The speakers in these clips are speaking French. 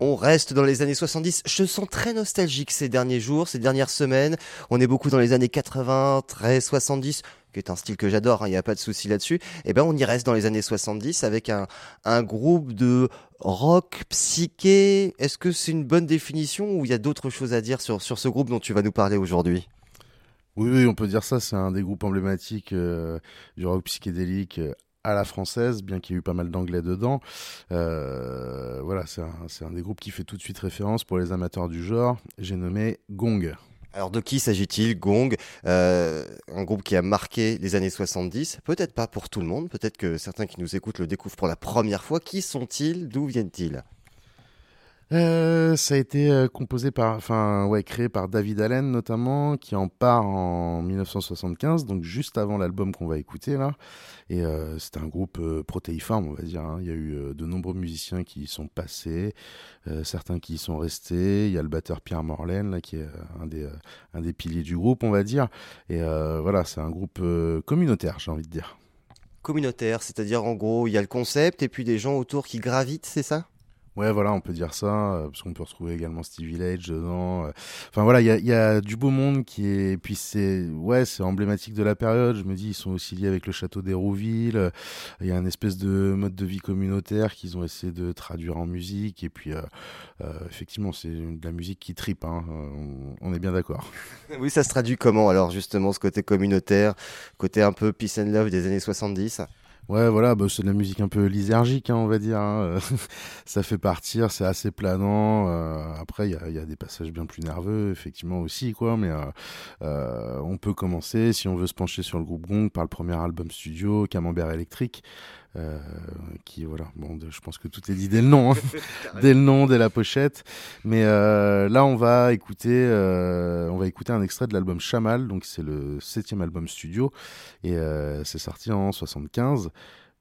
On reste dans les années 70. Je sens très nostalgique ces derniers jours, ces dernières semaines. On est beaucoup dans les années 80, très 70 qui est un style que j'adore, il hein, n'y a pas de souci là-dessus, et eh ben on y reste dans les années 70 avec un, un groupe de rock psyché. Est-ce que c'est une bonne définition ou il y a d'autres choses à dire sur, sur ce groupe dont tu vas nous parler aujourd'hui? Oui, oui, on peut dire ça. C'est un des groupes emblématiques euh, du rock psychédélique euh, à la française, bien qu'il y ait eu pas mal d'anglais dedans. Euh, voilà, c'est un, des groupes qui fait tout de suite référence pour les amateurs du genre. J'ai nommé Gong. Alors de qui s'agit-il Gong, euh, un groupe qui a marqué les années 70, peut-être pas pour tout le monde, peut-être que certains qui nous écoutent le découvrent pour la première fois. Qui sont-ils? D'où viennent-ils? Euh, ça a été euh, composé par, enfin, ouais, créé par David Allen notamment, qui en part en 1975, donc juste avant l'album qu'on va écouter là. Et euh, c'était un groupe protéiforme, on va dire. Hein. Il y a eu de nombreux musiciens qui y sont passés, certains qui y sont restés. Il y a le batteur Pierre Morlaine là, qui est un des, un des piliers du groupe, on va dire. Et voilà, c'est un groupe communautaire, j'ai envie de dire. Communautaire, c'est-à-dire en gros, il y a le concept et puis des gens autour qui gravitent, c'est ça? Ouais, voilà, on peut dire ça, euh, parce qu'on peut retrouver également Steve Village dedans. Euh. Enfin voilà, il y a, y a, du beau monde qui est, puis c'est, ouais, c'est emblématique de la période. Je me dis, ils sont aussi liés avec le château d'Hérouville. Il y a un espèce de mode de vie communautaire qu'ils ont essayé de traduire en musique. Et puis, euh, effectivement, c'est de la musique qui tripe. Hein, on, est bien d'accord. oui, ça se traduit comment alors justement ce côté communautaire, côté un peu peace and love des années 70 Ouais, voilà, bah, c'est de la musique un peu lysergique, hein, on va dire. Hein. ça fait partir, c'est assez planant. Euh, après, il y a, y a, des passages bien plus nerveux, effectivement aussi, quoi. Mais euh, euh, on peut commencer, si on veut se pencher sur le groupe Gong, par le premier album studio, Camembert électrique. Euh, qui voilà bon je pense que tout est dit dès le nom hein. dès le nom dès la pochette. Mais euh, là on va écouter euh, on va écouter un extrait de l'album Chamal. Donc c'est le septième album studio. Et c'est sorti en 75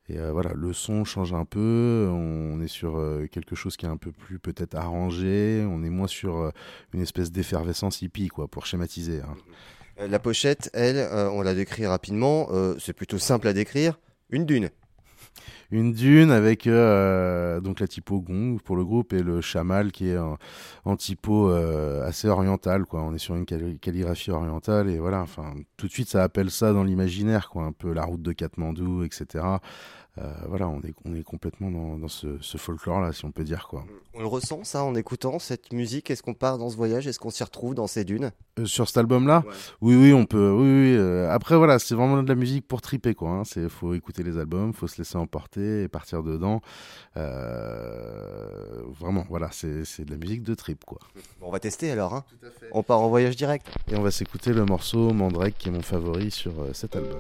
et voilà, le son change un peu, on est sur quelque chose qui est un peu plus peut-être arrangé, on est moins sur une espèce d'effervescence hippie, quoi, pour schématiser. Hein. La pochette, elle, on la décrit rapidement, c'est plutôt simple à décrire, une dune une dune avec euh, donc la typo gong pour le groupe et le chamal qui est en, typo euh, assez oriental quoi on est sur une calligraphie orientale et voilà enfin tout de suite ça appelle ça dans l'imaginaire quoi un peu la route de Katmandou etc euh, voilà, on est, on est complètement dans, ce, folklore-là, si on peut dire. quoi. On le ressent, ça, en écoutant cette musique Est-ce qu'on part dans ce voyage? Est-ce qu'on s'y retrouve dans ces dunes? Euh, Sur cet album-là? Oui, oui, on peut. Oui, oui, euh, après, voilà, c'est vraiment de la musique pour triper, quoi. Il hein. faut écouter les albums, faut se laisser emporter et partir dedans. vraiment, voilà, c'est de la musique de trip, quoi. on va tester alors. Hein. On part en voyage direct. Et on va s'écouter le morceau Mandrake, qui est mon favori sur cet album.